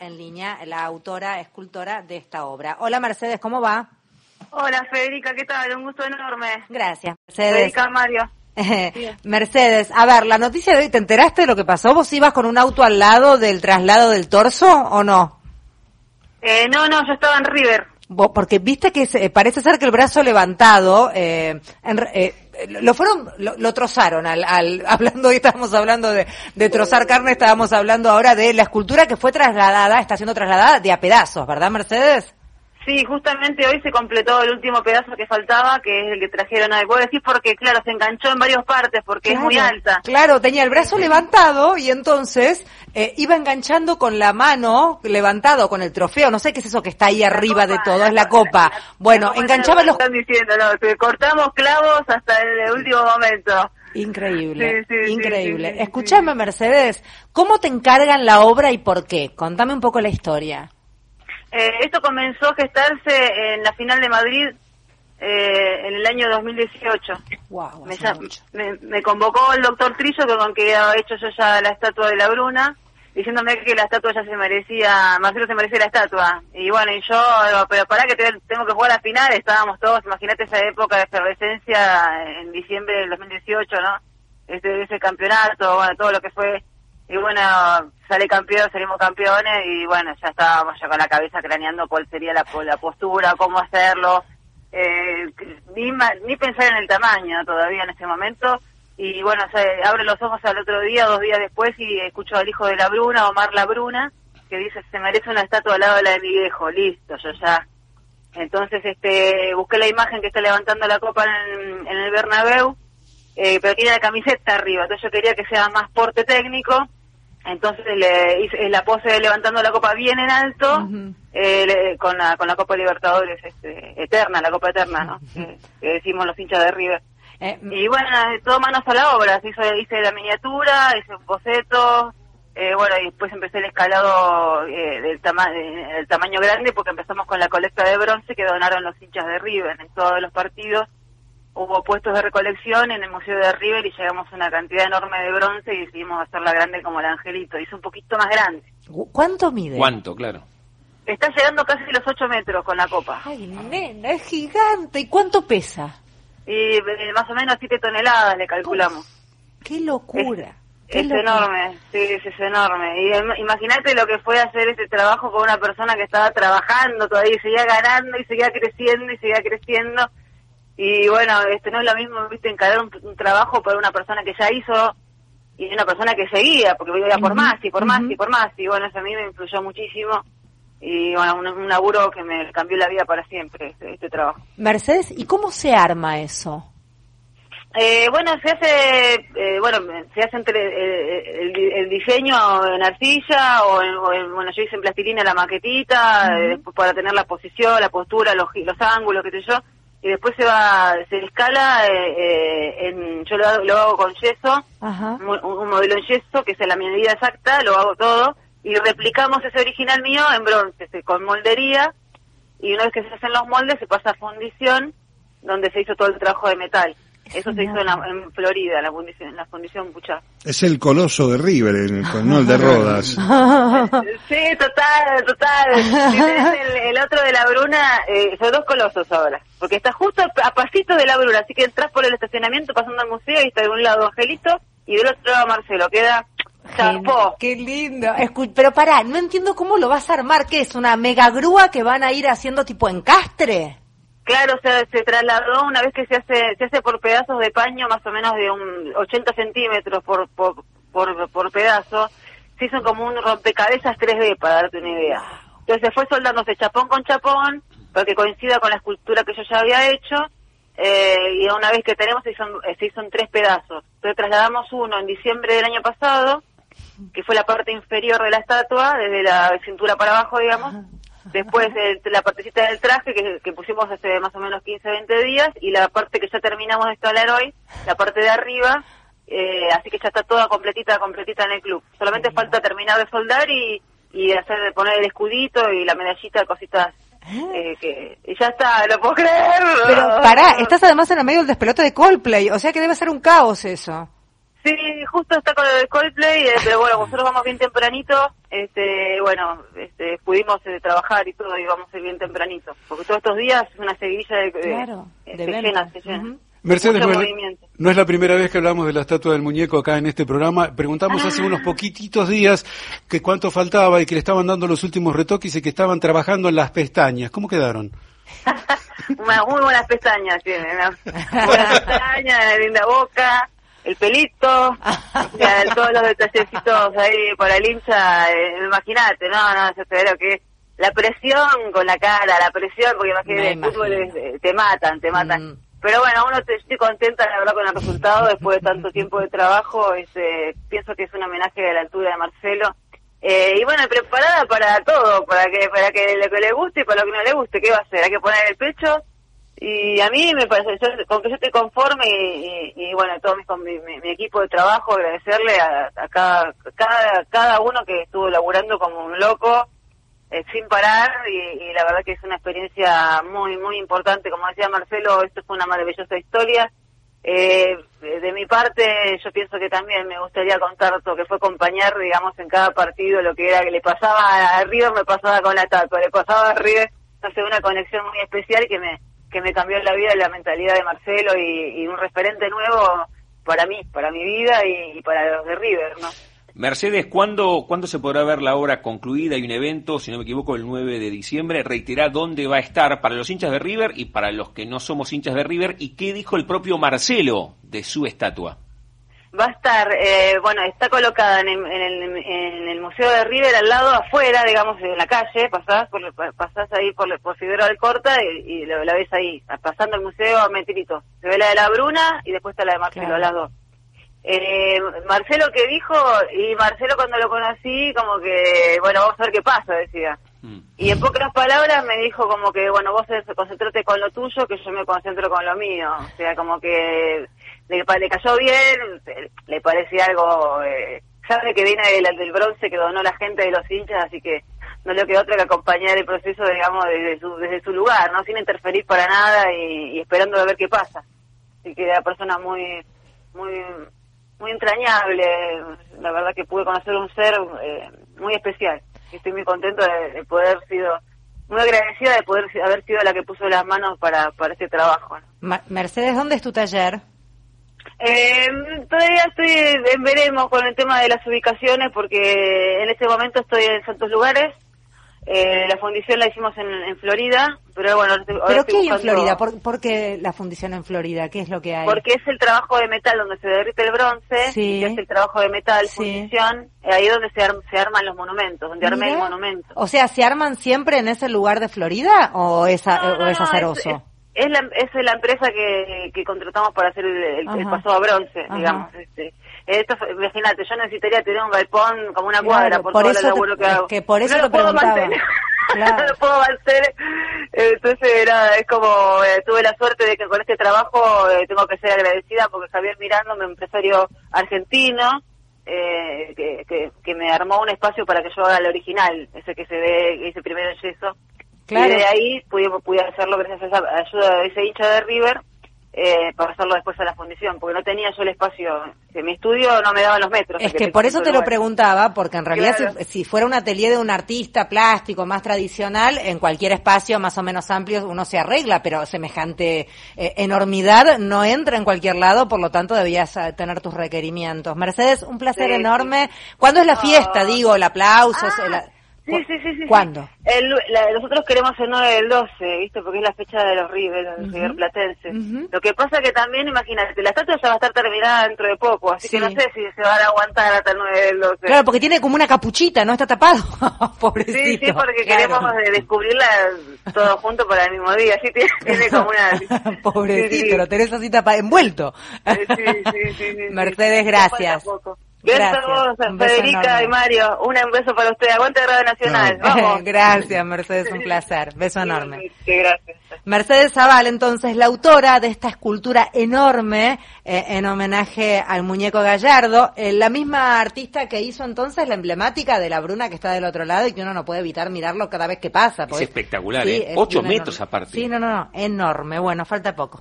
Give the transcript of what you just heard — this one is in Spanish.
en línea la autora, escultora de esta obra. Hola Mercedes, ¿cómo va? Hola Federica, ¿qué tal? Un gusto enorme. Gracias, Mercedes. Federica Mario. Mercedes, a ver, la noticia de hoy, ¿te enteraste de lo que pasó? ¿Vos ibas con un auto al lado del traslado del torso o no? Eh, no, no, yo estaba en River. Porque viste que parece ser que el brazo levantado, eh, eh, lo fueron, lo, trozaron al, hablando hoy estábamos hablando de, de trozar carne, estábamos hablando ahora de la escultura que fue trasladada, está siendo trasladada de a pedazos, ¿verdad Mercedes? Sí, justamente hoy se completó el último pedazo que faltaba, que es el que trajeron a Puedo decir porque, claro, se enganchó en varias partes porque es muy alta. Claro, tenía el brazo levantado y entonces eh, iba enganchando con la mano levantado con el trofeo. No sé qué es eso que está ahí arriba de todo, es la copa. bueno, enganchaba los... Están diciendo, no, cortamos clavos hasta el último momento. Increíble, increíble. Escúchame, Mercedes, ¿cómo te encargan la obra y por qué? Contame un poco la historia. Eh, esto comenzó a gestarse en la final de Madrid eh, en el año 2018. Wow, me, me, convocó el doctor Trillo, que con que había hecho yo ya la estatua de la Bruna, diciéndome que la estatua ya se merecía, Marcelo se merecía la estatua. Y bueno, y yo, pero para que tengo que jugar a la final, estábamos todos, imagínate esa época de efervescencia en diciembre del 2018, ¿no? Ese, ese campeonato, bueno, todo lo que fue y bueno, sale campeón, salimos campeones y bueno, ya estábamos ya con la cabeza craneando cuál sería la, la postura, cómo hacerlo, eh, ni, ni pensar en el tamaño todavía en ese momento. Y bueno, se abre los ojos al otro día, dos días después, y escucho al hijo de la Bruna, Omar la Bruna, que dice, se merece una estatua al lado de la de mi viejo, listo, yo ya. Entonces este busqué la imagen que está levantando la copa en, en el Bernabéu, eh, pero tiene la camiseta arriba, entonces yo quería que sea más porte técnico, entonces le hice la pose de levantando la copa bien en alto, eh, con, la, con la Copa Libertadores este, eterna, la Copa Eterna, ¿no? que, decimos los hinchas de River. Eh, y bueno, todo manos a la obra, hice, hice la miniatura, hice un boceto, eh, bueno, y después empecé el escalado eh, del, tama del tamaño grande porque empezamos con la colecta de bronce que donaron los hinchas de River en todos los partidos hubo puestos de recolección en el Museo de River y llegamos a una cantidad enorme de bronce y decidimos hacerla grande como el angelito. Hizo un poquito más grande. ¿Cuánto mide? ¿Cuánto, claro? Está llegando casi los 8 metros con la copa. Ay, nena, es gigante. ¿Y cuánto pesa? Y eh, más o menos 7 toneladas le calculamos. ¡Qué locura! Es, enorme, sí, es, enorme. Y imagínate lo que fue hacer este trabajo con una persona que estaba trabajando todavía y seguía ganando y seguía creciendo y seguía creciendo y bueno, este no es lo mismo, viste, encarar un, trabajo por una persona que ya hizo y una persona que seguía, porque iba por más y por más y por más. Y bueno, eso a mí me influyó muchísimo. Y bueno, un, laburo que me cambió la vida para siempre, este, este trabajo. Mercedes, ¿y cómo se arma eso? Eh, bueno, se hace, eh, bueno, se hace entre eh, el, diseño en arcilla o, en, bueno, yo hice en plastilina la maquetita, después para tener la posición, la postura, los, los ángulos, qué sé yo y después se va, se escala, eh, eh, en, yo lo hago, lo hago con yeso, Un, modelo en yeso, que es la medida exacta, lo hago todo, y replicamos ese original mío en bronce, con moldería, y una vez que se hacen los moldes se pasa a fundición, donde se hizo todo el trabajo de metal. Eso se hizo en, Florida, la fundición, en la fundición Puchá. Es el coloso de River, el, no el de Rodas. sí, total, total. el, otro de la Bruna, eh, son dos colosos ahora, porque está justo a pasito de la Bruna, así que entras por el estacionamiento pasando al museo y está de un lado Angelito y del otro lado Marcelo, queda Chapó. Qué lindo. pero pará, no entiendo cómo lo vas a armar. ¿Qué es? ¿Una mega grúa que van a ir haciendo tipo encastre? Claro, o sea, se trasladó una vez que se hace se hace por pedazos de paño, más o menos de un 80 centímetros por, por, por, pedazo. Se hizo como un rompecabezas 3D, para darte una idea. Entonces fue soldándose chapón con chapón, para que coincida con la escultura que yo ya había hecho. Eh, y una vez que tenemos, se hizo, se hizo tres pedazos. Entonces trasladamos uno en diciembre del año pasado, que fue la parte inferior de la estatua, desde la cintura para abajo, digamos después la partecita del traje que, pusimos hace más o menos 15, 20 días y la parte que ya terminamos de instalar hoy, la parte de arriba, eh, así que ya está toda completita, completita en el club. Solamente falta terminar de soldar y, y hacer poner el escudito y la medallita, cositas eh, que ya está, lo puedo creer. Pero pará, estás además en el medio del despelote de Coldplay, o sea que debe ser un caos eso. Sí, justo está con el Coldplay, eh, pero bueno, nosotros vamos bien tempranito, este, bueno, este, pudimos eh, trabajar y todo, y vamos a ir bien tempranito, porque todos estos días es una seguidilla de, Claro, eh, de se llena, se llena. Ujú. Mercedes, no es, no es la primera vez que hablamos de la estatua del muñeco acá en este programa. Preguntamos hace Ah. unos poquititos días que cuánto faltaba y que le estaban dando los últimos retoques y que estaban trabajando en las pestañas. ¿Cómo quedaron? Una- muy buenas pestañas tiene, ¿no? Buenas pestañas, linda boca, el pelito, ya, todos los detallecitos ahí para el hincha, eh, imagínate, no, no, yo veo que la presión con la cara, la presión, porque imagínate, el fútbol es- eh, te matan, te matan. Mm. Pero bueno, uno te, estoy contenta, la verdad, con el resultado después de tanto tiempo de trabajo. este, pienso que es un homenaje a la altura de Marcelo. Eh, y bueno, preparada para todo, para que para que lo que le guste y para lo que no le guste. ¿Qué va a hacer? Hay que poner el pecho. Y a mí me parece, yo, con que yo esté conforme y, bueno, todo mi, con mi, mi- equipo de trabajo, agradecerle a, a cada, cada, cada uno que estuvo laburando como un loco, eh, sin parar y, la verdad que es una experiencia muy muy importante. Como decía Marcelo esto fue una maravillosa historia. Eh, de mi parte yo pienso que también me gustaría contar lo que fue acompañar digamos en cada partido lo que era que le pasaba a River me pasaba con la estatua le pasaba a River. No sé una conexión muy especial que me que me cambió la vida la mentalidad de Marcelo y, un referente nuevo para mí para mi vida y, y para los de River no Mercedes, ¿cuándo, ¿cuándo se podrá ver la obra concluida? Hay un evento, si no me equivoco, el 9 de diciembre. Reiterá dónde va a estar para los hinchas de River y para los que no somos hinchas de River. ¿Y qué dijo el propio Marcelo de su estatua? Va a estar, eh, bueno, está colocada en el, en, el, en el Museo de River al lado, afuera, digamos, en la calle, pasás, por, pasás ahí por, por Figueroa Alcorta y, y lo- la ves ahí, pasando el museo a metrito. Se ve la de la Bruna y después está la de Marcelo, Claro. las dos. Eh, Marcelo que dijo, y Marcelo cuando lo conocí, como que, bueno, vamos a ver qué pasa, decía. Mm. Y en pocas palabras me dijo como que, bueno, vos concentrate con lo tuyo, que yo me concentro con lo mío. O sea, como que le, le cayó bien, le parecía algo... Eh, sabe que viene del, del bronce que donó la gente de los hinchas, así que no le quedó otra que acompañar el proceso, digamos, desde su, desde su lugar, ¿no? Sin interferir para nada y, esperando a ver qué pasa. Así que era persona muy, muy, muy entrañable. La verdad que pude conocer un ser eh, muy especial. Estoy muy contento de, de poder sido, muy agradecida de poder haber sido la que puso las manos para, para este trabajo. ¿no? Mercedes, ¿dónde es tu taller? Eh, todavía estoy en veremos con el tema de las ubicaciones porque en este momento estoy en Santos Lugares. Eh, la fundición la hicimos en, en Florida, pero bueno, ahora ¿Pero estoy qué hay en Florida? ¿Por, por qué la fundición en Florida? ¿Qué es lo que hay? Porque es el trabajo de metal donde se derrite el bronce, Sí. es el trabajo de metal, Sí. fundición, eh, ahí es donde se, arm- se arman los monumentos, donde armé el monumento. O sea, ¿se arman siempre en ese lugar de Florida o es, a- No, o? Es, es la, es la empresa que, que contratamos para hacer el, el, paso a bronce, Ajá. digamos. Este. Esto, imagínate, yo necesitaría tener un galpón como una Claro, cuadra por, por todo eso el te- laburo que hago. que por eso no lo puedo mantener. Claro. no lo puedo mantener. Entonces, nada, es como, eh, tuve la suerte de que con este trabajo eh, tengo que ser agradecida porque Javier Miranda, un empresario argentino, eh, que, que, que me armó un espacio para que yo haga el original, ese que se ve, hice primero en yeso. Claro. Y de ahí pude, pude hacerlo gracias a esa ayuda de ese hincha de River eh, para hacerlo después a la fundición, porque no tenía yo el espacio, en mi estudio no me daban los metros. Es que por eso te lo lugar. preguntaba, porque en realidad Claro. si, si fuera un atelier de un artista plástico más tradicional, en cualquier espacio más o menos amplio uno se arregla, pero semejante eh, enormidad no entra en cualquier lado, por lo tanto debías eh, tener tus requerimientos. Mercedes, un placer Sí, enorme. ¿Cuándo es la fiesta? Ah. Digo, el aplauso. Ah, el- Sí, ¿cu- sí, sí, sí. ¿Cuándo? El, la- nosotros queremos el 9 del 12, ¿viste? Porque es la fecha de los River, de los Ujú. River Platense. Ujú. Lo que pasa que también, imagínate, la estatua ya va a estar terminada dentro de poco, así Sí. que no sé si se van a aguantar hasta el 9 del 12. Claro, porque tiene como una capuchita, ¿no? Está tapado. Pobrecito. Sí, sí, porque claro. queremos descubrirla todo junto para el mismo día. Sí, tiene, tiene como una... Pobrecito, Sí, sí. lo tenés así envuelto. Sí, sí, sí. Mercedes, gracias. Falta poco. Gracias a vos, Un beso Federica enorme. y Mario. Un beso para ustedes. Aguante Radio Nacional. No. Vamos. Gracias, Mercedes, un placer. Beso enorme. Sí, gracias. Mercedes Zaval, entonces, la autora de esta escultura enorme eh, en homenaje al muñeco Gallardo, eh, la misma artista que hizo entonces la emblemática de la Bruna que está del otro lado y que uno no puede evitar mirarlo cada vez que pasa. Es espectacular, Sí, ¿eh? es Ocho metros enorme- aparte. Sí, no, no, no, enorme. Bueno, falta poco.